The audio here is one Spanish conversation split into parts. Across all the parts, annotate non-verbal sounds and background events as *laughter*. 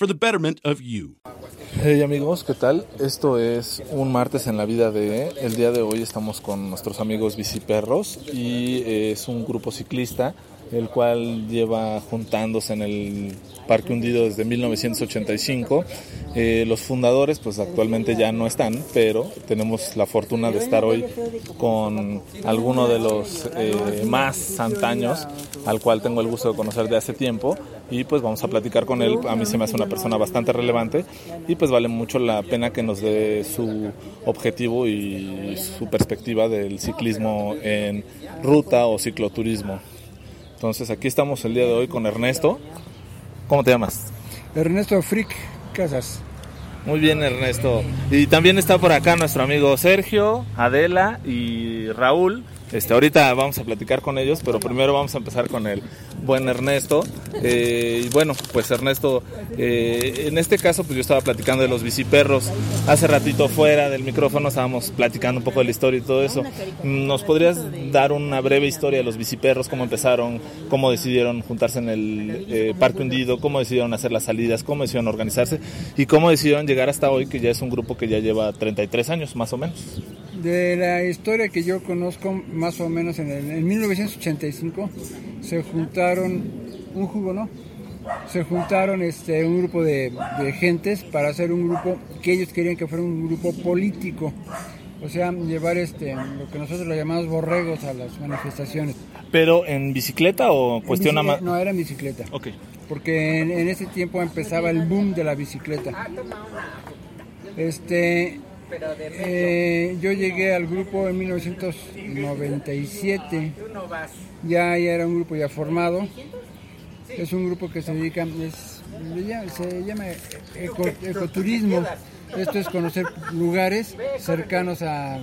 for the betterment of you. Hey amigos, ¿qué tal? Esto es un martes en la vida de... El día de hoy estamos con nuestros amigos Biciperros y es un grupo ciclista el cual lleva juntándose en el Parque Hundido desde 1985. Eh, los fundadores pues actualmente ya no están, pero tenemos la fortuna de estar hoy con alguno de los eh, más antaños, al cual tengo el gusto de conocer de hace tiempo y pues vamos a platicar con él. A mí se me hace una persona bastante relevante y pues vale mucho la pena que nos dé su objetivo y su perspectiva del ciclismo en ruta o cicloturismo. Entonces aquí estamos el día de hoy con Ernesto. ¿Cómo te llamas? Ernesto Frick Casas. Muy bien Ernesto. Y también está por acá nuestro amigo Sergio, Adela y Raúl. Este, ahorita vamos a platicar con ellos, pero primero vamos a empezar con el buen Ernesto. Eh, bueno, pues Ernesto, eh, en este caso, pues yo estaba platicando de los biciperros. Hace ratito fuera del micrófono estábamos platicando un poco de la historia y todo eso. ¿Nos podrías dar una breve historia de los biciperros? ¿Cómo empezaron? ¿Cómo decidieron juntarse en el eh, Parque Hundido? ¿Cómo decidieron hacer las salidas? ¿Cómo decidieron organizarse? ¿Y cómo decidieron llegar hasta hoy, que ya es un grupo que ya lleva 33 años, más o menos? De la historia que yo conozco, más o menos en, el, en 1985, se juntaron, un jugo, ¿no? Se juntaron este, un grupo de, de gentes para hacer un grupo que ellos querían que fuera un grupo político. O sea, llevar este, lo que nosotros lo llamamos borregos a las manifestaciones. ¿Pero en bicicleta o cuestión bicicle- No, era en bicicleta. Ok. Porque en, en ese tiempo empezaba el boom de la bicicleta. Este, eh, yo llegué al grupo en 1997. Ya, ya era un grupo ya formado. Es un grupo que se dedica, es- se llama eco- ecoturismo. Esto es conocer lugares cercanos a,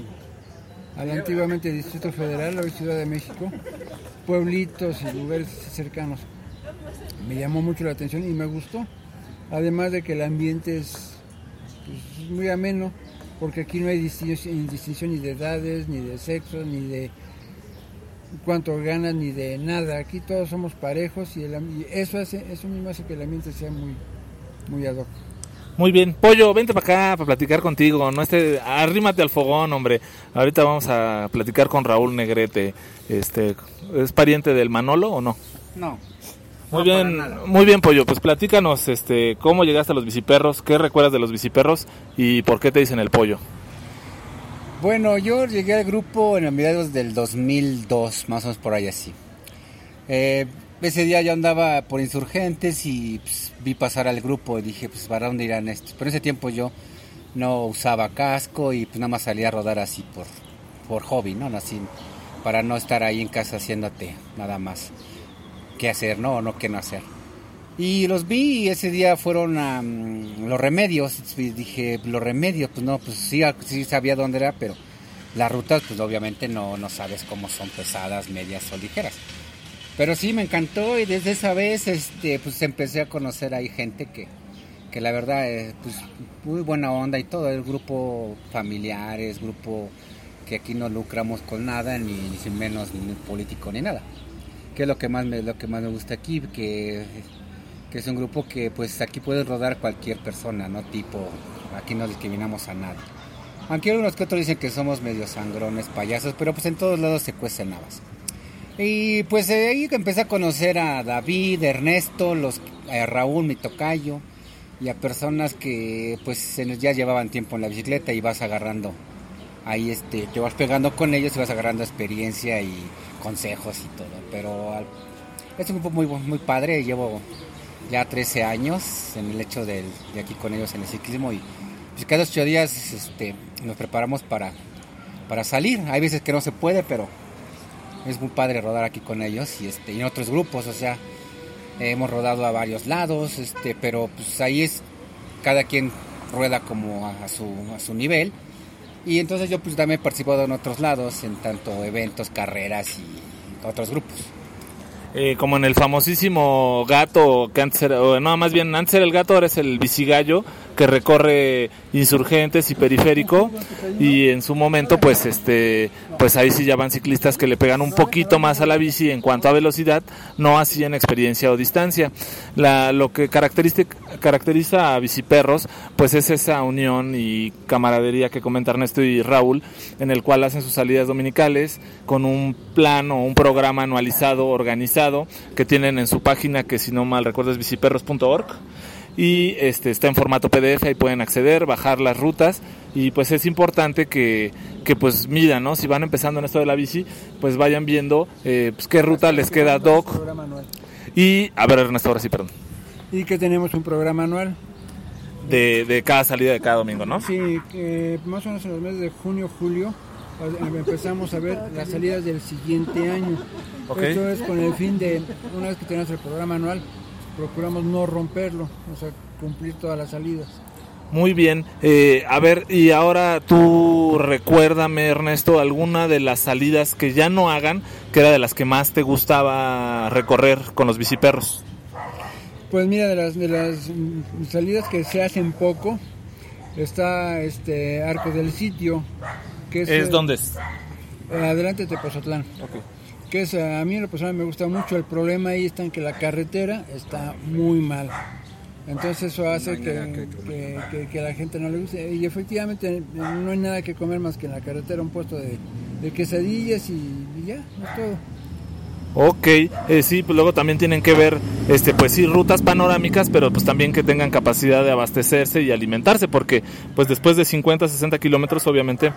al antiguamente Distrito Federal, hoy Ciudad de México, pueblitos y lugares cercanos. Me llamó mucho la atención y me gustó. Además de que el ambiente es pues, muy ameno, porque aquí no hay distinción, distinción ni de edades, ni de sexo, ni de cuánto ganas, ni de nada. Aquí todos somos parejos y, el am- y eso hace, eso mismo hace que el ambiente sea muy, muy ad hoc. Muy bien, Pollo, vente para acá para platicar contigo. No esté, arrímate al fogón, hombre. Ahorita vamos a platicar con Raúl Negrete. Este, ¿es pariente del Manolo o no? No, Muy bien, muy bien, Pollo. Pues platícanos, este, cómo llegaste a los biciperros, qué recuerdas de los biciperros y por qué te dicen el Pollo. Bueno, yo llegué al grupo en a mediados del 2002, más o menos por ahí así. Eh, ese día yo andaba por insurgentes y pues, vi pasar al grupo y dije, pues, ¿para dónde irán estos? Pero en ese tiempo yo no usaba casco y pues nada más salía a rodar así por, por hobby, ¿no? Así, para no estar ahí en casa haciéndote nada más qué hacer, ¿no? O no qué no hacer. Y los vi y ese día fueron a mm, los remedios. Y dije, los remedios, pues no, pues sí, sí sabía dónde era, pero las rutas, pues obviamente no, no sabes cómo son pesadas, medias o ligeras. Pero sí me encantó y desde esa vez este, pues empecé a conocer ahí gente que, que la verdad es pues, muy buena onda y todo, el grupo familiares, grupo que aquí no lucramos con nada, ni, ni menos ni político ni nada. Que es lo que más me, lo que más me gusta aquí, que, que es un grupo que pues aquí puede rodar cualquier persona, no tipo, aquí no discriminamos a nadie. Aunque algunos que otros dicen que somos medio sangrones, payasos, pero pues en todos lados se cuecen habas. Y pues de ahí que empecé a conocer a David, Ernesto, a Raúl, mi tocayo. y a personas que pues ya llevaban tiempo en la bicicleta y vas agarrando ahí este te vas pegando con ellos y vas agarrando experiencia y consejos y todo pero es un grupo muy muy padre llevo ya 13 años en el hecho de, aquí con ellos en el ciclismo y pues, cada ocho días este, nos preparamos para, para salir hay veces que no se puede pero es muy padre rodar aquí con ellos y este y en otros grupos o sea hemos rodado a varios lados, este, pero pues ahí es cada quien rueda como a, su, a su nivel. Y entonces yo pues también he participado en otros lados, en tanto eventos, carreras y otros grupos. Eh, como en el famosísimo gato, que antes era, no, más bien antes era el gato, ahora es el bicigallo, que recorre insurgentes y periférico y en su momento pues este pues ahí sí ya van ciclistas que le pegan un poquito más a la bici en cuanto a velocidad no así en experiencia o distancia. La, lo que caracteriza, caracteriza a biciperros pues es esa unión y camaradería que comenta Ernesto y Raúl en el cual hacen sus salidas dominicales con un plan o un programa anualizado organizado que tienen en su página que si no mal recuerdo es biciperros.org y este está en formato PDF y pueden acceder, bajar las rutas y pues es importante que, que pues midan, ¿no? Si van empezando en esto de la bici, pues vayan viendo eh, pues, qué ruta les queda doc. Y a ver Ernesto, ahora sí, perdón. Y que tenemos un programa anual. De, de cada salida de cada domingo, ¿no? Sí, más o menos en los meses de junio, julio, empezamos a ver las salidas del siguiente año. Esto es con el fin de, una vez que tenemos el programa anual, procuramos no romperlo, o sea, cumplir todas las salidas. Muy bien, eh, a ver, y ahora tú recuérdame, Ernesto, alguna de las salidas que ya no hagan, que era de las que más te gustaba recorrer con los biciperros. Pues mira, de las, de las salidas que se hacen poco, está este Arco del Sitio, que es... ¿Es dónde es? Adelante de Tepozotlán. Okay que es, a mí en lo personal me gusta mucho, el problema ahí está en que la carretera está muy mal. Entonces eso hace que, que, la gente no le guste. Y efectivamente no hay nada que comer más que en la carretera un puesto de, quesadillas y, ya, es todo. Ok, eh, sí, pues luego también tienen que ver, este, pues sí, rutas panorámicas, pero pues también que tengan capacidad de abastecerse y alimentarse, porque pues después de 50, 60 kilómetros, obviamente,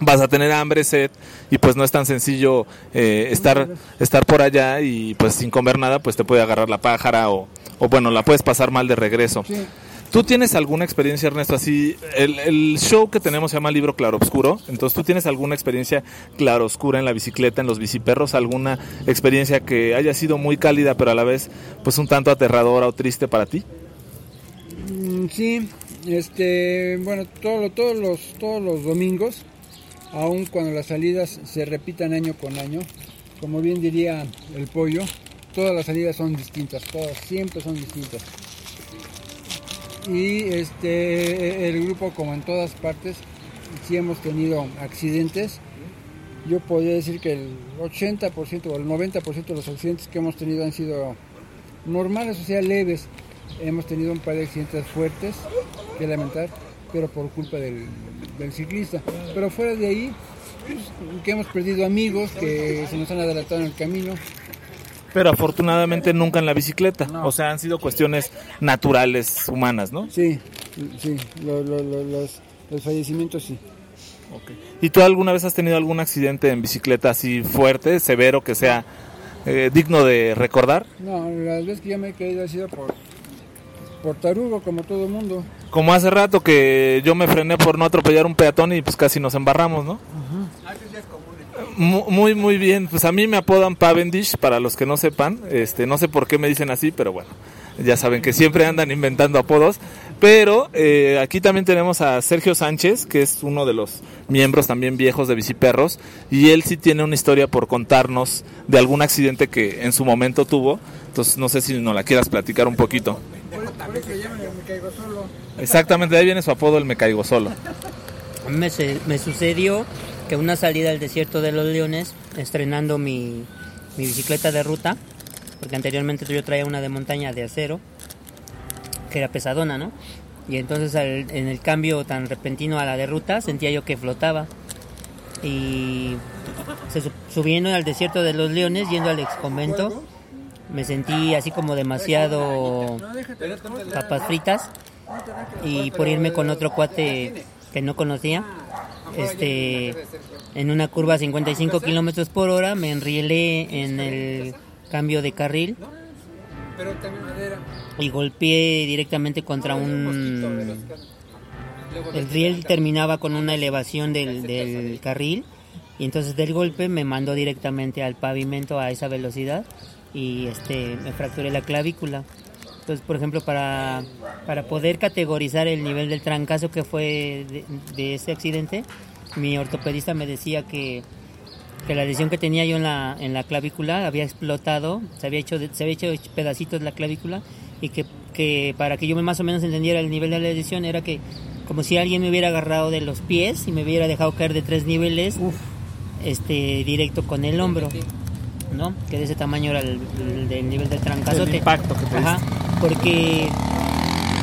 vas a tener hambre, sed y pues no es tan sencillo eh, estar estar por allá y pues sin comer nada pues te puede agarrar la pájara o, o bueno la puedes pasar mal de regreso. ¿Tú tienes alguna experiencia, Ernesto, así? El, el, show que tenemos se llama Libro Claro Oscuro. Entonces, ¿tú tienes alguna experiencia claro oscura en la bicicleta, en los biciperros? ¿Alguna experiencia que haya sido muy cálida, pero a la vez, pues un tanto aterradora o triste para ti? Mm, sí, este, bueno, todo, todos, los, todos los domingos aun cuando las salidas se repitan año con año, como bien diría el pollo, todas las salidas son distintas, todas siempre son distintas. Y este el grupo como en todas partes sí hemos tenido accidentes. Yo podría decir que el 80% o el 90% de los accidentes que hemos tenido han sido normales, o sea, leves. Hemos tenido un par de accidentes fuertes que lamentar, pero por culpa del, del ciclista. Pero fuera de ahí, pues, que hemos perdido amigos que se nos han adelantado en el camino. Pero afortunadamente nunca en la bicicleta. O sea, han sido cuestiones naturales, humanas, ¿no? Sí, sí, los, fallecimientos sí. ¿Y tú alguna vez has tenido algún accidente en bicicleta así fuerte, severo, que sea eh, digno de recordar? No, las veces que yo me he caído ha sido por por tarugo, como todo el mundo. Como hace rato que yo me frené por no atropellar un peatón y pues casi nos embarramos, ¿no? Muy, muy bien. Pues a mí me apodan Pavendish, para los que no sepan. Este, no sé por qué me dicen así, pero bueno. Ya saben que siempre andan inventando apodos. Pero eh, aquí también tenemos a Sergio Sánchez, que es uno de los miembros también viejos de Biciperros. Y él sí tiene una historia por contarnos de algún accidente que en su momento tuvo. Entonces no sé si nos la quieras platicar un poquito. Exactamente, de ahí viene su apodo, el me caigo solo. Me, me sucedió que una salida al desierto de los leones, estrenando mi, bicicleta de ruta, porque anteriormente yo traía una de montaña de acero, que era pesadona, ¿no? Y entonces en el cambio tan repentino a la de ruta sentía yo que flotaba. Y subiendo al desierto de los leones, yendo al ex convento, me sentí así como demasiado papas fritas y por irme con otro cuate que no conocía, este, en una curva a 55 kilómetros por hora me enrielé en el cambio de carril y golpeé directamente contra un... El riel terminaba con una elevación del, del carril y entonces del golpe me mandó directamente al pavimento a esa velocidad y este me fracturé la clavícula. Entonces, por ejemplo, para, para poder categorizar el nivel del trancazo que fue de, de ese accidente, mi ortopedista me decía que, que la lesión que tenía yo en la, en la clavícula había explotado, se había hecho, se había hecho pedacitos la clavícula y que, que para que yo más o menos entendiera el nivel de la lesión era que como si alguien me hubiera agarrado de los pies y me hubiera dejado caer de tres niveles este directo con el hombro. ¿no? Que de ese tamaño era el, el del nivel del trancazo. El impacto que te Ajá, porque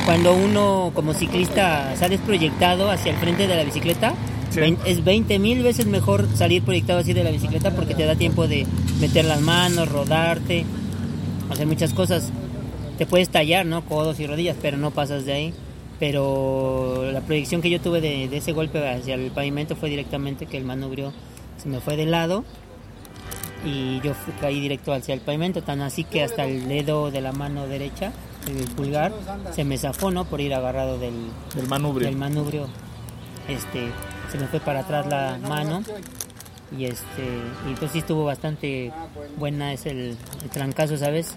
cuando uno como ciclista sales proyectado hacia el frente de la bicicleta, Sí. es 20 mil veces mejor salir proyectado así de la bicicleta porque te da tiempo de meter las manos, rodarte, hacer muchas cosas. Te puedes tallar, ¿no? Codos y rodillas, pero no pasas de ahí. Pero la proyección que yo tuve de, de ese golpe hacia el pavimento fue directamente que el manubrio se me fue de lado y yo fui- caí directo hacia el pavimento, tan así que hasta el dedo de la mano derecha, el pulgar, se me zafó, ¿no? Por ir agarrado del, Del manubrio. del manubrio. Este, se me fue para atrás la mano y este, y pues sí estuvo bastante buena es el, el trancazo, ¿sabes?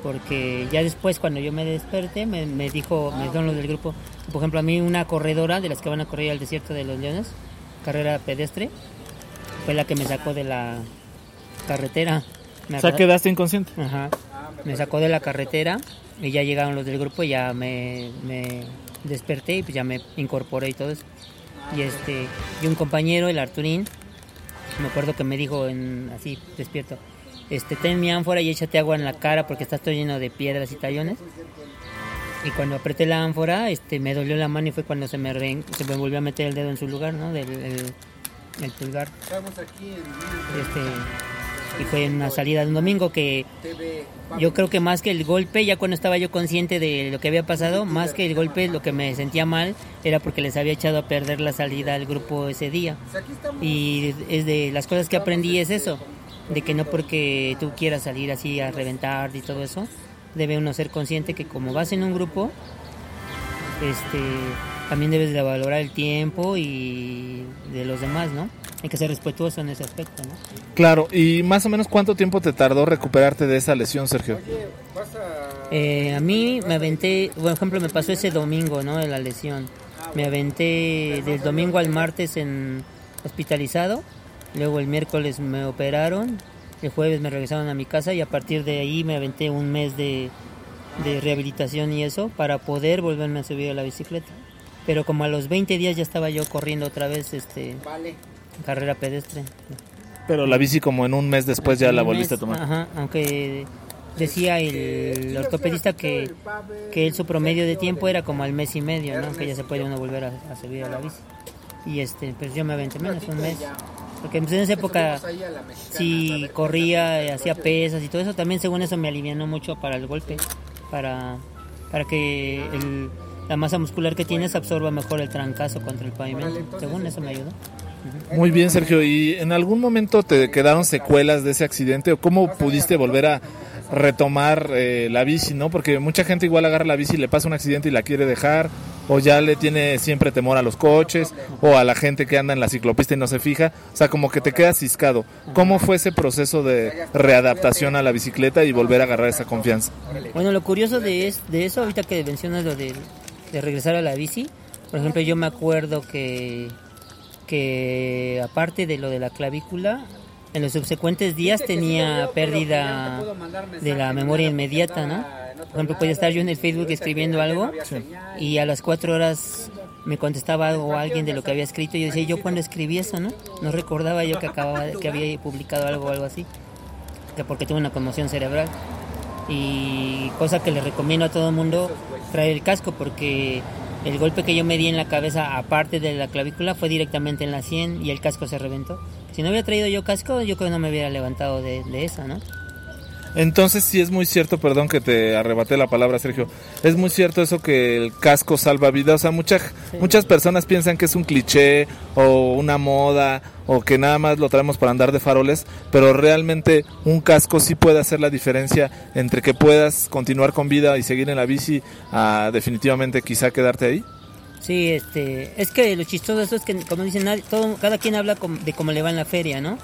Porque ya después cuando yo me desperté me, me dijo, me dijeron los del grupo, por ejemplo a mí una corredora de las que van a correr al desierto de los leones, carrera pedestre, fue la que me sacó de la carretera. Me O sea, quedaste inconsciente. Ajá. Me sacó de la carretera y ya llegaron los del grupo y ya me, me desperté y pues ya me incorporé y todo eso. Y este, y un compañero, el Arturín, me acuerdo que me dijo en, así despierto, este, ten mi ánfora y échate agua en la cara porque estás todo lleno de piedras y tallones. Y cuando apreté la ánfora, este, me dolió la mano y fue cuando se me, re- se me volvió a meter el dedo en su lugar, ¿no? Del, el, el pulgar. Este, y fue en una salida de un domingo que yo creo que más que el golpe, ya cuando estaba yo consciente de lo que había pasado, más que el golpe, lo que me sentía mal era porque les había echado a perder la salida al grupo ese día. Y es de las cosas que aprendí es eso, de que no porque tú quieras salir así a reventar y todo eso, debe uno ser consciente que como vas en un grupo, este también debes de valorar el tiempo y de los demás, ¿no? Hay que ser respetuoso en ese aspecto, ¿no? Claro, y más o menos cuánto tiempo te tardó recuperarte de esa lesión, Sergio. Eh, a mí me aventé, por ejemplo, me pasó ese domingo, ¿no? De la lesión. Me aventé del domingo al martes en hospitalizado. Luego el miércoles me operaron. El jueves me regresaron a mi casa y a partir de ahí me aventé un mes de, de rehabilitación y eso para poder volverme a subir a la bicicleta. Pero como a los 20 días ya estaba yo corriendo otra vez este carrera pedestre. Pero la bici como en un mes después ya la volviste a mes, tomar. Ajá, aunque decía el ortopedista que, que él su promedio de tiempo era como al mes y medio, ¿no? Que ya se puede uno volver a, a subir a la bici. Y este, pues yo me aventé menos, un mes. Porque pues, en esa época sí corría, hacía pesas y todo eso, también según eso me alivianó mucho para el golpe, para, para que el- la masa muscular que tienes absorba mejor el trancazo contra el pavimento. Según eso me ayudó. Muy bien, Sergio. ¿Y en algún momento te quedaron secuelas de ese accidente o cómo pudiste volver a retomar eh, la bici, no? Porque mucha gente igual agarra la bici y le pasa un accidente y la quiere dejar o ya le tiene siempre temor a los coches o a la gente que anda en la ciclopista y no se fija. O sea, como que te quedas ciscado. ¿Cómo fue ese proceso de readaptación a la bicicleta y volver a agarrar esa confianza? Bueno, lo curioso de, es- de eso, ahorita que mencionas lo de, de regresar a la bici, por ejemplo, yo me acuerdo que, que aparte de lo de la clavícula, en los subsecuentes días tenía pérdida de la memoria inmediata, ¿no? Por ejemplo, podía estar yo en el Facebook escribiendo algo y a las cuatro horas me contestaba algo alguien de lo que había escrito y yo decía, ¿yo cuando escribí eso, no? No recordaba yo que acababa, que había publicado algo o algo así, que porque tuve una conmoción cerebral y cosa que le recomiendo a todo el mundo traer el casco porque el golpe que yo me di en la cabeza aparte de la clavícula fue directamente en la 100 y el casco se reventó. Si no hubiera traído yo casco, yo creo que no me hubiera levantado de, de esa, ¿no? Entonces sí es muy cierto, perdón que te arrebaté la palabra, Sergio. Es muy cierto eso que el casco salva vidas. O sea, muchas muchas personas piensan que es un cliché o una moda o que nada más lo traemos para andar de faroles, pero realmente un casco sí puede hacer la diferencia entre que puedas continuar con vida y seguir en la bici a definitivamente quizá quedarte ahí. Sí, este, es que lo chistoso de eso es que, como dicen, todo, cada quien habla de cómo le va en la feria, ¿no?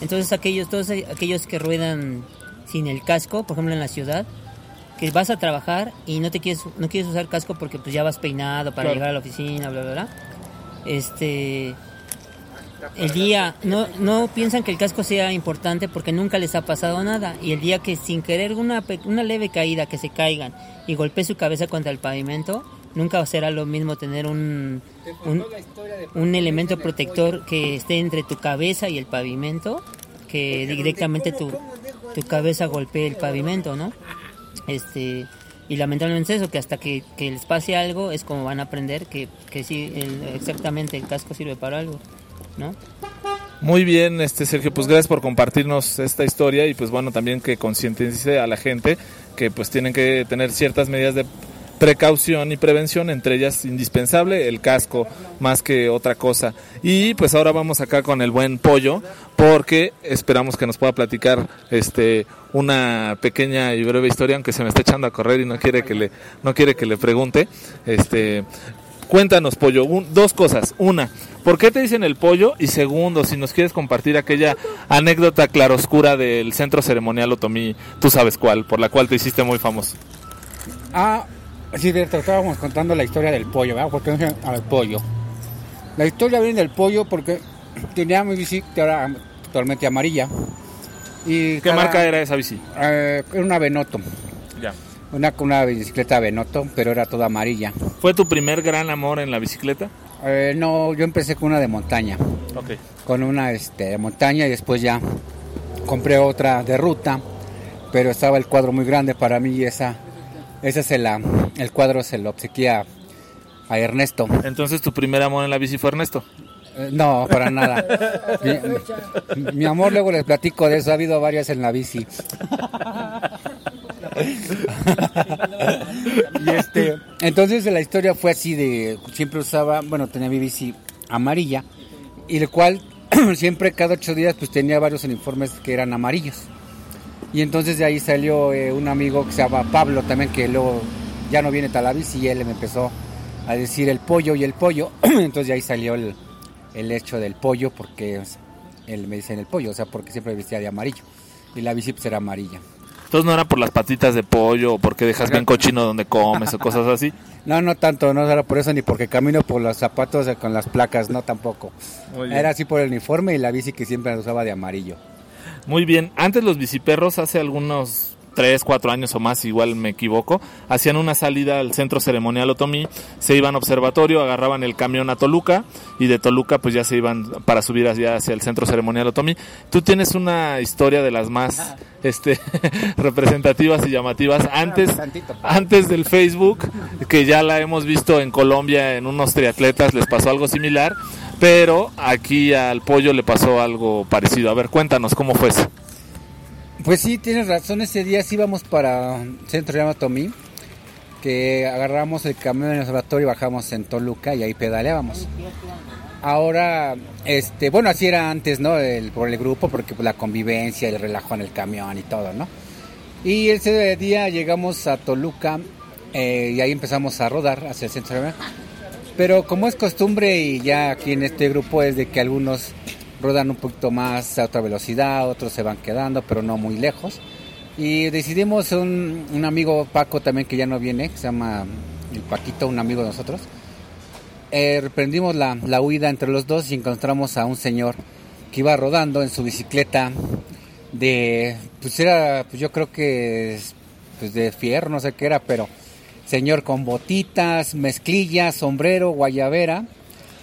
Entonces aquellos, todos aquellos que ruedan sin el casco, por ejemplo en la ciudad, que vas a trabajar y no te quieres no quieres usar casco porque pues ya vas peinado para llegar a la oficina, bla bla bla. Este el día no no piensan que el casco sea importante porque nunca les ha pasado nada. Y el día que sin querer una una leve caída que se caigan y golpee su cabeza contra el pavimento, nunca será lo mismo tener un, un, un elemento protector que esté entre tu cabeza y el pavimento que directamente tu, tu cabeza golpee el pavimento, ¿no? Este, y lamentablemente eso, que hasta que, les pase algo es como van a aprender que, que sí, exactamente el casco sirve para algo, ¿no? Muy bien, este Sergio, pues gracias por compartirnos esta historia y pues bueno, también que concientice a la gente que pues tienen que tener ciertas medidas de precaución y prevención, entre ellas indispensable el casco más que otra cosa. Y pues ahora vamos acá con el buen pollo, porque esperamos que nos pueda platicar este una pequeña y breve historia, aunque se me está echando a correr y no quiere que le, no quiere que le pregunte. Este cuéntanos, pollo, dos cosas. Una, ¿por qué te dicen el pollo? Y segundo, si nos quieres compartir aquella anécdota claroscura del centro ceremonial Otomí, tú sabes cuál, por la cual te hiciste muy famoso. Ah, Sí, estábamos contando la historia del pollo, ¿verdad? Porque no al pollo. La historia viene del pollo porque *clears throat* tenía mi bici que era totalmente amarilla. Y ¿Qué marca era esa bici? Eh, era una Benoto. Ya. Una, una bicicleta Benoto, pero era toda amarilla. ¿Fue tu primer gran amor en la bicicleta? Eh, no, yo empecé con una de montaña. Ok. Con una este, de montaña y después ya compré otra de ruta, pero estaba el cuadro muy grande para mí y esa ese es el, el cuadro, se lo obsequia a Ernesto. Entonces, ¿tu primer amor en la bici fue Ernesto? Eh, no, para nada. mi, amor, luego les platico de eso. Ha habido varias en la bici. y este, entonces la historia fue así de siempre usaba, bueno, tenía mi bici amarilla y el cual *clears throat* siempre cada ocho días pues tenía varios uniformes que eran amarillos. Y entonces de ahí salió eh, un amigo que se llama Pablo también, que luego ya no viene Talavis y él me empezó a decir el pollo y el pollo. *clears throat* entonces de ahí salió el, hecho del pollo, porque él me dice en el pollo, o sea, porque siempre vestía de amarillo. Y la bici pues era amarilla. Entonces no era por las patitas de pollo o porque dejas bien cochino donde comes o cosas así. *laughs* No, no tanto, no era por eso ni porque camino por los zapatos con las placas, no tampoco. Era así por el uniforme y la bici que siempre usaba de amarillo. Muy bien, antes los biciperros, hace algunos 3, 4 años o más, igual me equivoco, hacían una salida al centro ceremonial Otomí, se iban a observatorio, agarraban el camión a Toluca y de Toluca pues ya se iban para subir hacia, hacia el centro ceremonial Otomí. Tú tienes una historia de las más este *laughs* representativas y llamativas. Antes antes del Facebook, que ya la hemos visto en Colombia en unos triatletas les pasó algo similar pero aquí al pollo le pasó algo parecido. A ver, cuéntanos cómo fue eso. Pues sí, tienes razón, ese día sí íbamos para Centro Llama Tomí, que agarramos el camión en el observatorio y bajamos en Toluca y ahí pedaleábamos. Ahora, este, bueno, así era antes, ¿no? Por el grupo, porque pues, la convivencia, el relajo en el camión y todo, ¿no? Y ese día llegamos a Toluca eh, y ahí empezamos a rodar hacia el centro de pero como es costumbre y ya aquí en este grupo es de que algunos rodan un poquito más a otra velocidad, otros se van quedando, pero no muy lejos. Y decidimos, un, un amigo Paco también que ya no viene, que se llama el Paquito, un amigo de nosotros, eh, reprendimos la, la huida entre los dos y encontramos a un señor que iba rodando en su bicicleta de, pues era, pues yo creo que pues de fierro, no sé qué era, pero señor con botitas, mezclilla, sombrero, guayabera.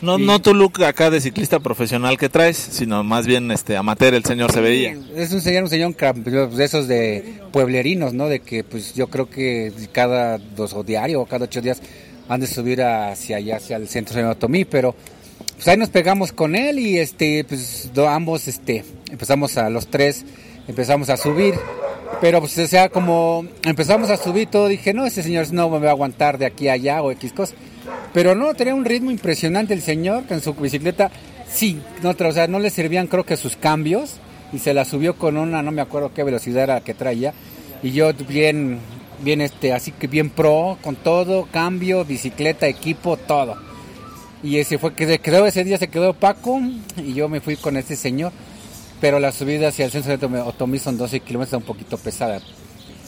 No, no tu look acá de ciclista profesional que traes, sino más bien este amateur el señor se veía. Es un señor, un señor pues, de esos de pueblerinos, ¿no? De que pues yo creo que cada dos o diario o cada ocho días han de subir hacia allá, hacia el centro de Otomí, pero pues ahí nos pegamos con él y este pues ambos este empezamos a los tres empezamos a subir Pero pues o sea, como empezamos a subir todo, dije, no, ese señor no me va a aguantar de aquí a allá o X cosas. Pero no, tenía un ritmo impresionante el señor, en su bicicleta, sí, no, o sea, no le servían creo que sus cambios y se la subió con una, no me acuerdo qué velocidad era que traía. Y yo bien, bien este, así que bien pro, con todo, cambio, bicicleta, equipo, todo. Y ese fue que se quedó, ese día se quedó Paco y yo me fui con este señor. Pero la subida hacia el centro de Otomí son 12 kilómetros, un poquito pesada.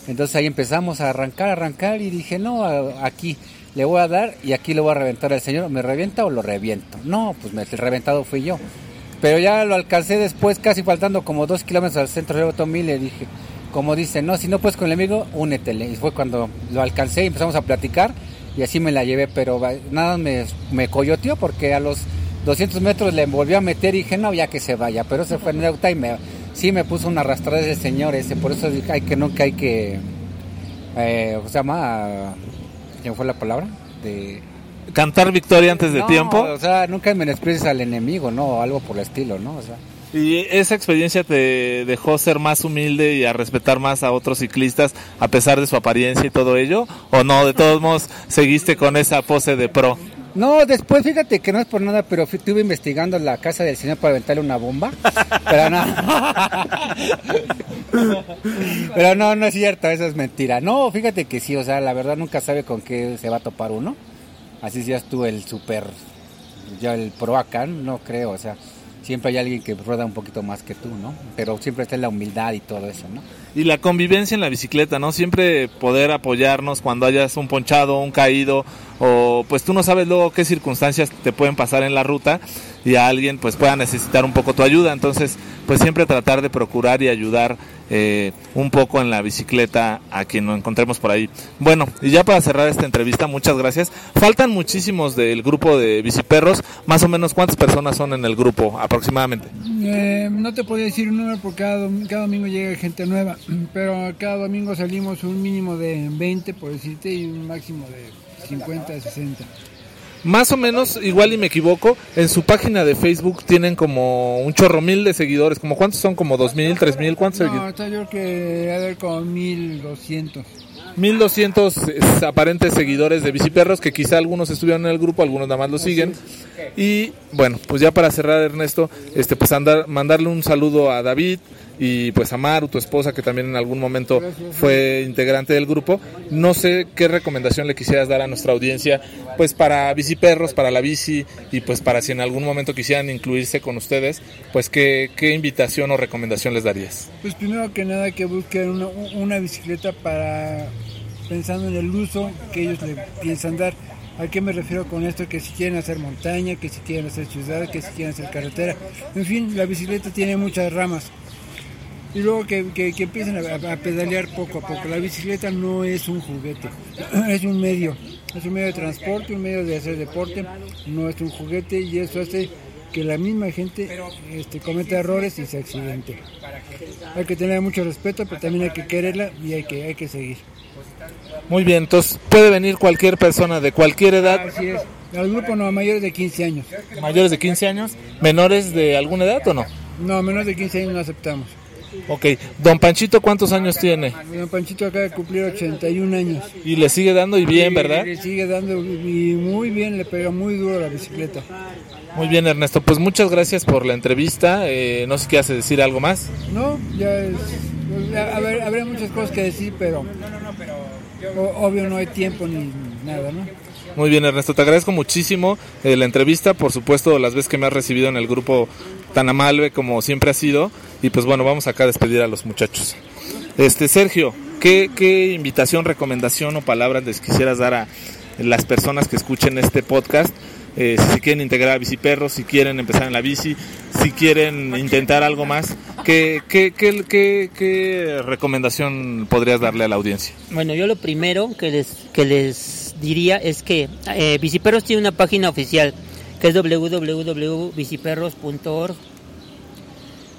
Entonces ahí empezamos a arrancar, arrancar y dije, no, aquí le voy a dar y aquí le voy a reventar al señor. ¿Me revienta o lo reviento? No, pues el reventado fui yo. Pero ya lo alcancé después, casi faltando como dos kilómetros al centro de Otomí, le dije, como dice, no, si no puedes con el amigo, únetele. Y fue cuando lo alcancé y empezamos a platicar y así me la llevé, pero nada me, me coyoteó porque a los 200 metros le volvió a meter y dije, no, ya que se vaya, pero se fue en neuta y me, sí me puso una arrastrada ese señor ese, por eso hay que nunca hay que, eh, ¿cómo se llama? ¿Quién fue la palabra? De... Cantar victoria antes de tiempo. O sea, nunca menosprecies al enemigo, ¿no? Algo por el estilo, ¿no? O sea. ¿Y esa experiencia te dejó ser más humilde y a respetar más a otros ciclistas a pesar de su apariencia y todo ello? ¿O no? De todos modos, seguiste con esa pose de pro. No, después fíjate que no es por nada, pero estuve investigando la casa del señor para aventarle una bomba. *laughs* Pero no. pero no, no es cierto, eso es mentira. No, fíjate que sí, o sea, la verdad nunca sabe con qué se va a topar uno. Así ya tú el super, ya el pro acá, no creo, o sea siempre hay alguien que rueda un poquito más que tú, ¿no? Pero siempre está la humildad y todo eso, ¿no? Y la convivencia en la bicicleta, ¿no? Siempre poder apoyarnos cuando hayas un ponchado, un caído, o pues tú no sabes luego qué circunstancias te pueden pasar en la ruta y a alguien pues pueda necesitar un poco tu ayuda. Entonces, pues siempre tratar de procurar y ayudar eh, un poco en la bicicleta a quien nos encontremos por ahí. Bueno, y ya para cerrar esta entrevista, muchas gracias. Faltan muchísimos del grupo de biciperros. Más o menos, ¿cuántas personas son en el grupo aproximadamente? Eh, no te podía decir un número porque cada, cada domingo llega gente nueva, *clears throat* pero cada domingo salimos un mínimo de 20, por decirte, y un máximo de 50, 60 más o menos, igual y me equivoco, en su página de Facebook tienen como un chorro mil de seguidores. como ¿Cuántos son? ¿Como dos mil, tres mil? ¿Cuántos no, seguidores? No, yo que a ver con mil doscientos. 1200 aparentes seguidores de Biciperros, que quizá algunos estuvieron en el grupo, algunos nada más lo siguen. Y bueno, pues ya para cerrar, Ernesto, este pues andar, mandarle un saludo a David, y pues a Maru, tu esposa, que también en algún momento fue integrante del grupo. No sé qué recomendación le quisieras dar a nuestra audiencia, pues para biciperros, para la bici y pues para si en algún momento quisieran incluirse con ustedes, pues qué, qué invitación o recomendación les darías. Pues primero que nada que busquen una, una bicicleta para pensando en el uso que ellos le piensan dar. ¿A qué me refiero con esto? Que si quieren hacer montaña, que si quieren hacer ciudad, que si quieren hacer carretera. En fin, la bicicleta tiene muchas ramas y luego que, que, empiecen a, pedalear poco a poco. La bicicleta no es un juguete, *clears throat* es un medio, es un medio de transporte, un medio de hacer deporte, no es un juguete y eso hace que la misma gente este, cometa errores y se accidente. Hay que tener mucho respeto, pero también hay que quererla y hay que, hay que seguir. Muy bien, entonces puede venir cualquier persona de cualquier edad. Así es, al grupo no, mayores de 15 años. ¿Mayores de 15 años? ¿Menores de alguna edad o no? No, menores de 15 años no aceptamos. Ok, don Panchito, ¿cuántos años tiene? Don Panchito acaba de cumplir 81 años. Y le sigue dando y bien, ¿verdad? Le sigue dando y muy bien, le pega muy duro la bicicleta. Muy bien, Ernesto. Pues muchas gracias por la entrevista. Eh, no sé qué hace decir algo más. No, ya es. A ver, habrá muchas cosas que decir, pero. Obvio no hay tiempo ni nada, ¿no? Muy bien, Ernesto, te agradezco muchísimo eh, la entrevista, por supuesto, las veces que me has recibido en el grupo tan amable como siempre ha sido. Y pues bueno, vamos acá a despedir a los muchachos. Este Sergio, ¿qué, qué invitación, recomendación o palabras les quisieras dar a las personas que escuchen este podcast? Eh, si quieren integrar a biciperros, si quieren empezar en la bici, si quieren intentar algo más, ¿qué, qué, qué, qué, qué recomendación podrías darle a la audiencia? Bueno, yo lo primero que les, que les diría es que eh, Biciperros tiene una página oficial que es www.biciperros.org.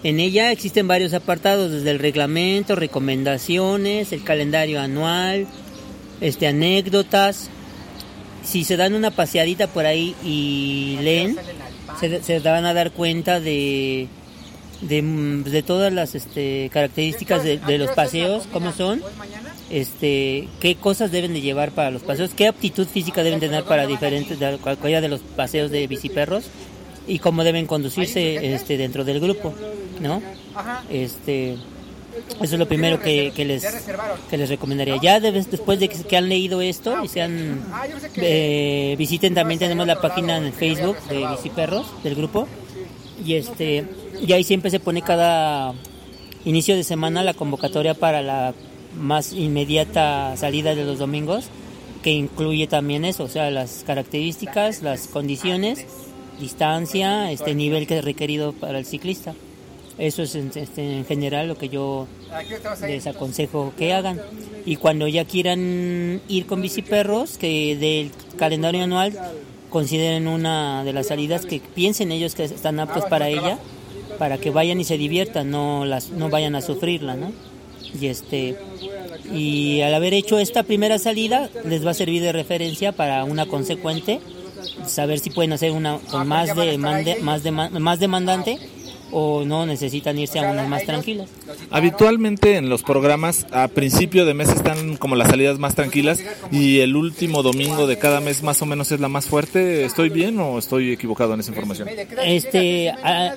En ella existen varios apartados, desde el reglamento, recomendaciones, el calendario anual, este, anécdotas. Si se dan una paseadita por ahí y leen, se, se van a dar cuenta de, de, de todas las este, características de, de los paseos, cómo son, este, qué cosas deben de llevar para los paseos, qué aptitud física deben tener para diferentes, cualquiera de los paseos de biciperros y cómo deben conducirse este, dentro del grupo, ¿no? Este, eso es lo primero que, que les, que les recomendaría. Ya de- después de que, que han leído esto y sean, eh, visiten también, tenemos la página en el Facebook de Biciperros, del grupo, y este y ahí siempre se pone cada inicio de semana la convocatoria para la más inmediata salida de los domingos que incluye también eso, o sea, las características, las condiciones, distancia, este nivel que es requerido para el ciclista. Eso es en, este, en general lo que yo les aconsejo que hagan. Y cuando ya quieran ir con biciperros, que del calendario anual consideren una de las salidas que piensen ellos que están aptos para ella, para que vayan y se diviertan, no las no vayan a sufrirla, ¿no? Y este y al haber hecho esta primera salida les va a servir de referencia para una consecuente, saber si pueden hacer una con más de más de más demandante o no necesitan irse a unas más tranquilas. Habitualmente en los programas a principio de mes están como las salidas más tranquilas y el último domingo de cada mes más o menos es la más fuerte. ¿Estoy bien o estoy equivocado en esa información? Este a-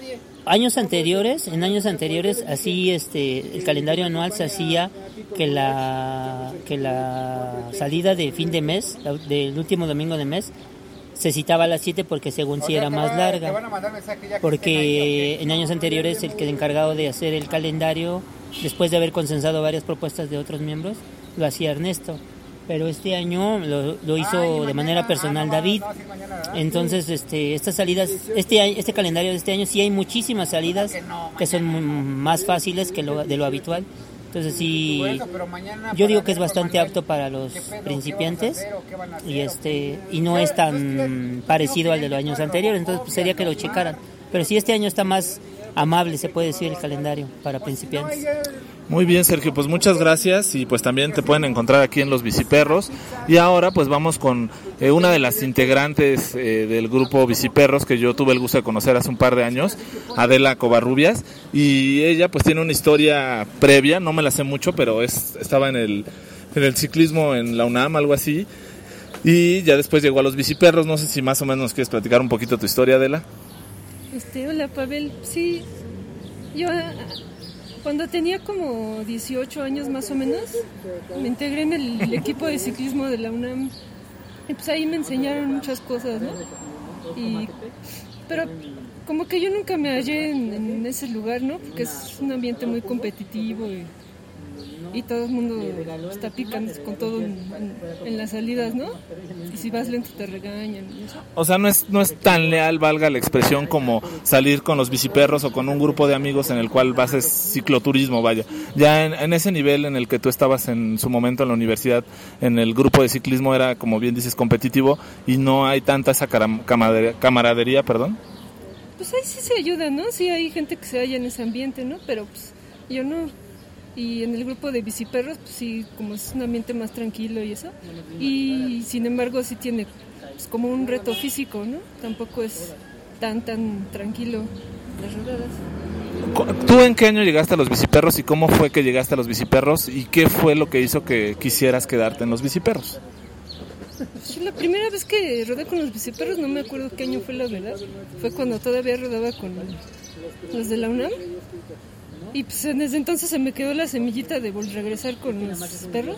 años anteriores, en años anteriores así este el calendario anual se hacía que la que la salida de fin de mes, del último domingo de mes se citaba a las 7 porque según si era más larga. porque en años anteriores el que encargado de hacer el calendario, después de haber consensado varias propuestas de otros miembros, lo hacía Ernesto. Pero este año lo, lo hizo de manera personal David. Entonces, este, estas salidas, este, este calendario de este año sí hay muchísimas salidas que son más fáciles que lo, de lo habitual. Entonces sí, yo digo que es bastante apto para los principiantes y este y no es tan parecido al de los años anteriores, entonces pues, sería que lo checaran. Pero sí este año está más amable, se puede decir, el calendario para principiantes. Muy bien, Sergio, pues muchas gracias y pues también te pueden encontrar aquí en Los Biciperros. Y ahora pues vamos con eh, una de las integrantes eh, del grupo Biciperros que yo tuve el gusto de conocer hace un par de años, Adela Covarrubias. Y ella pues tiene una historia previa, no me la sé mucho, pero es, estaba en el, en el ciclismo en la UNAM, algo así. Y ya después llegó a Los Biciperros, no sé si más o menos nos quieres platicar un poquito tu historia, Adela. Este, hola Pavel, sí, yo ah, cuando tenía como 18 años más o menos, me integré en el *laughs* equipo de ciclismo de la UNAM y pues ahí me enseñaron muchas cosas, ¿no? Y, pero como que yo nunca me hallé en, en ese lugar, ¿no? Porque es un ambiente muy competitivo y, y todo el mundo está picando con todo en, las salidas, ¿no? Y si vas lento te regañan. O sea, no es, no es tan leal, valga la expresión, como salir con los biciperros o con un grupo de amigos en el cual vas a cicloturismo, vaya. Ya en, en ese nivel en el que tú estabas en su momento en la universidad, en el grupo de ciclismo era, como bien dices, competitivo y no hay tanta esa camaradería, perdón. Pues ahí sí se ayuda, ¿no? Sí hay gente que se halla en ese ambiente, ¿no? Pero pues yo no. Y en el grupo de biciperros, pues sí, como es un ambiente más tranquilo y eso. Y sin embargo sí tiene pues, como un reto físico, ¿no? Tampoco es tan, tan tranquilo las rodadas. ¿Tú en qué año llegaste a los biciperros y cómo fue que llegaste a los biciperros y qué fue lo que hizo que quisieras quedarte en los biciperros? Pues, la primera vez que rodé con los biciperros, no me acuerdo qué año fue la verdad. Fue cuando todavía rodaba con los de la UNAM. Y pues desde entonces se me quedó la semillita de vol- regresar con los perros.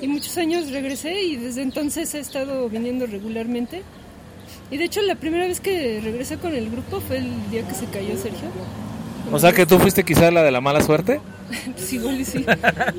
Y muchos años regresé y desde entonces he estado viniendo regularmente. Y de hecho la primera vez que regresé con el grupo fue el día que se cayó Sergio. O sea que tú fuiste quizá la de la mala suerte. *laughs* Pues igual y sí.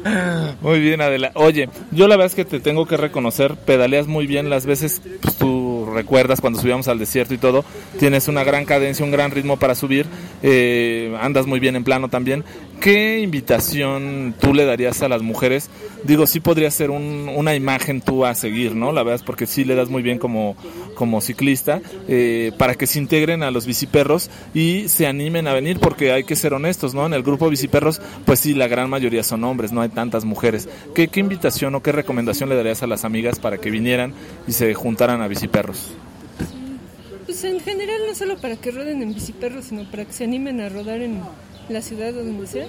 *laughs* Muy bien, Adela. Oye, yo la verdad es que te tengo que reconocer, pedaleas muy bien las veces, pues, tú recuerdas cuando subíamos al desierto y todo, tienes una gran cadencia, un gran ritmo para subir, eh, andas muy bien en plano también. ¿Qué invitación tú le darías a las mujeres? Digo, sí podría ser un- una imagen tú a seguir, ¿no? La verdad es porque sí le das muy bien como, como ciclista, eh, para que se integren a los biciperros y se animen a venir, porque hay que ser honestos, ¿no? En el grupo biciperros, pues sí, la gran mayoría son hombres, no hay tantas mujeres. ¿Qué, qué invitación o qué recomendación le darías a las amigas para que vinieran y se juntaran a biciperros? Pues en general no solo para que roden en biciperros, sino para que se animen a rodar en la ciudad donde sea.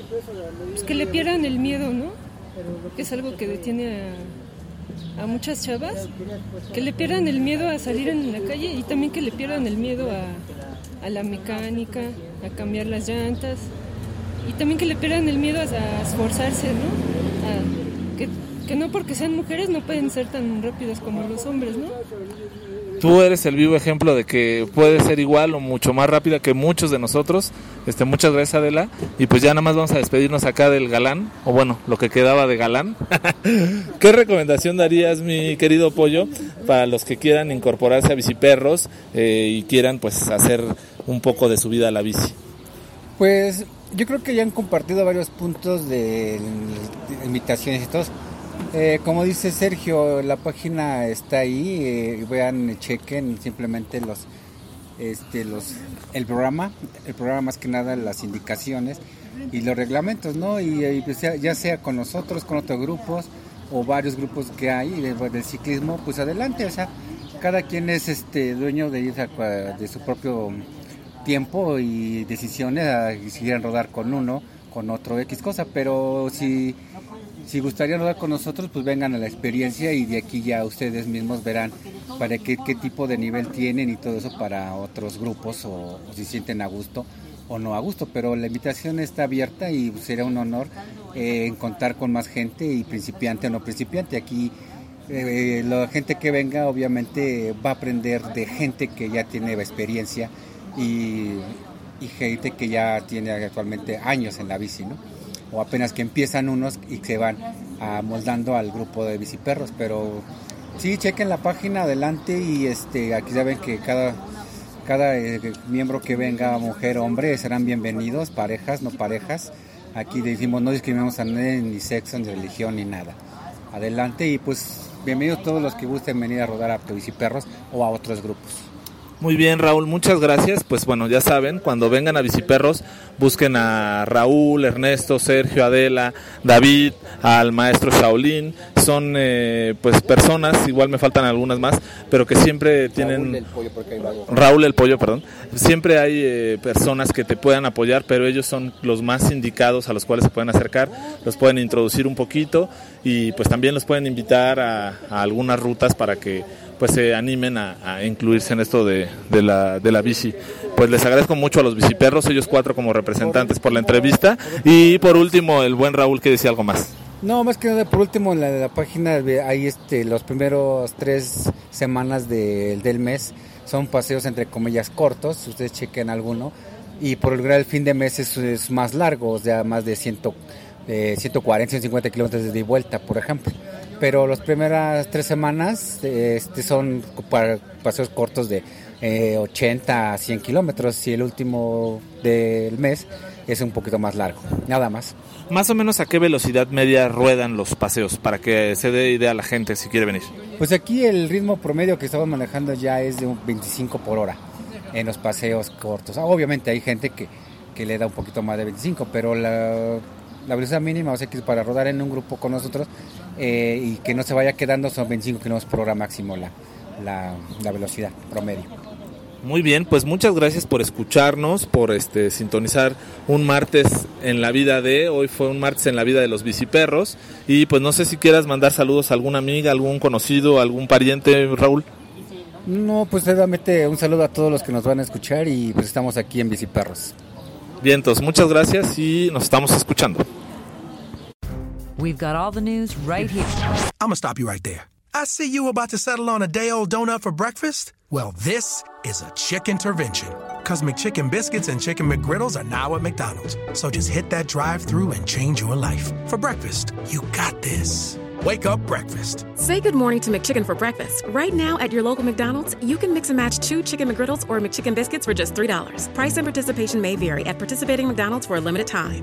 Pues que le pierdan el miedo, ¿no? Que es algo que detiene a, a muchas chavas. Que le pierdan el miedo a salir en la calle y también que le pierdan el miedo a, la mecánica, a cambiar las llantas. Y también que le pierdan el miedo a, esforzarse, ¿no? Que no porque sean mujeres no pueden ser tan rápidas como los hombres, ¿no? Tú eres el vivo ejemplo de que puede ser igual o mucho más rápida que muchos de nosotros. Este, muchas gracias Adela. Y pues ya nada más vamos a despedirnos acá del galán, o bueno, lo que quedaba de galán. *laughs* ¿Qué recomendación darías, mi querido Pollo, para los que quieran incorporarse a biciperros eh, y quieran pues hacer un poco de su vida a la bici? Pues yo creo que ya han compartido varios puntos de, invitaciones y todo. Eh, como dice Sergio, la página está ahí, eh, vean, chequen simplemente los, este, los, el programa, el programa más que nada las indicaciones y los reglamentos, ¿no? Y, y, pues, ya, sea con nosotros, con otros grupos o varios grupos que hay de- del ciclismo, pues adelante, o sea, cada quien es este dueño de, de su propio tiempo y decisiones a si quieren rodar con uno, con otro X cosa, pero si, si gustaría rodar con nosotros, pues vengan a la experiencia y de aquí ya ustedes mismos verán para qué, tipo de nivel tienen y todo eso para otros grupos o, si sienten a gusto o no a gusto, pero la invitación está abierta y sería un honor eh, contar con más gente y principiante o no principiante. Aquí eh, la gente que venga obviamente va a aprender de gente que ya tiene experiencia y gente que ya tiene actualmente años en la bici, ¿no? O apenas que empiezan unos y se van amoldando al grupo de biciperros, pero sí, chequen la página adelante y este aquí saben que cada cada eh, miembro que venga, mujer o hombre, serán bienvenidos, parejas, no parejas. Aquí decimos no discriminamos a nadie, ni sexo, ni religión, ni nada. Adelante y pues bienvenidos todos los que gusten venir a rodar a Biciperros o a otros grupos. Muy bien, Raúl, muchas gracias. Pues bueno, ya saben, cuando vengan a Biciperros, busquen a Raúl, Ernesto, Sergio, Adela, David, al maestro Shaolin. Son eh, pues personas, igual me faltan algunas más, pero que siempre tienen... Raúl el Pollo, perdón. Siempre hay eh, personas que te puedan apoyar, pero ellos son los más indicados a los cuales se pueden acercar, los pueden introducir un poquito y pues también los pueden invitar a, a algunas rutas para que pues se animen a, incluirse en esto de, la, de la bici. Pues les agradezco mucho a los biciperros, ellos cuatro como representantes por la entrevista y por último el buen Raúl que decía algo más. No, más que nada, por último, en la, la página hay este, los primeros tres semanas de- del mes son paseos entre comillas cortos, ustedes chequen alguno, y por el el fin de mes es, más largo, o sea, más de 100, eh, 140, 150 kilómetros de vuelta, por ejemplo. Pero las primeras tres semanas eh, este, son para paseos cortos de eh, 80 a 100 kilómetros y el último del mes es un poquito más largo, nada más. Más o menos a qué velocidad media ruedan los paseos para que se dé idea a la gente si quiere venir. Pues aquí el ritmo promedio que estamos manejando ya es de un 25 por hora en los paseos cortos. Ah, Obviamente hay gente que, que le da un poquito más de 25, pero la, la velocidad mínima, o sea que para rodar en un grupo con nosotros eh, y que no se vaya quedando son 25 kilómetros por hora máximo la, la, la velocidad promedio. Muy bien, pues muchas gracias por escucharnos, por este sintonizar un martes en la vida de, hoy fue un martes en la vida de los biciperros y pues no sé si quieras mandar saludos a alguna amiga, algún conocido, algún pariente, Raúl. No, pues solamente un saludo a todos los que nos van a escuchar y pues estamos aquí en Biciperros. Vientos, muchas gracias y nos estamos escuchando. We've got all the news right here. I'm gonna stop you right there. I see you about to settle on a day old donut for breakfast. Well, this is a chicken intervention. Cause McChicken biscuits and chicken McGriddles are now at McDonald's. So just hit that drive through and change your life. For breakfast, you got this. Wake up breakfast. Say good morning to McChicken for breakfast. Right now at your local McDonald's, you can mix and match two chicken McGriddles or McChicken biscuits for just $3. Price and participation may vary at participating McDonald's for a limited time.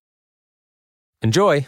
Enjoy!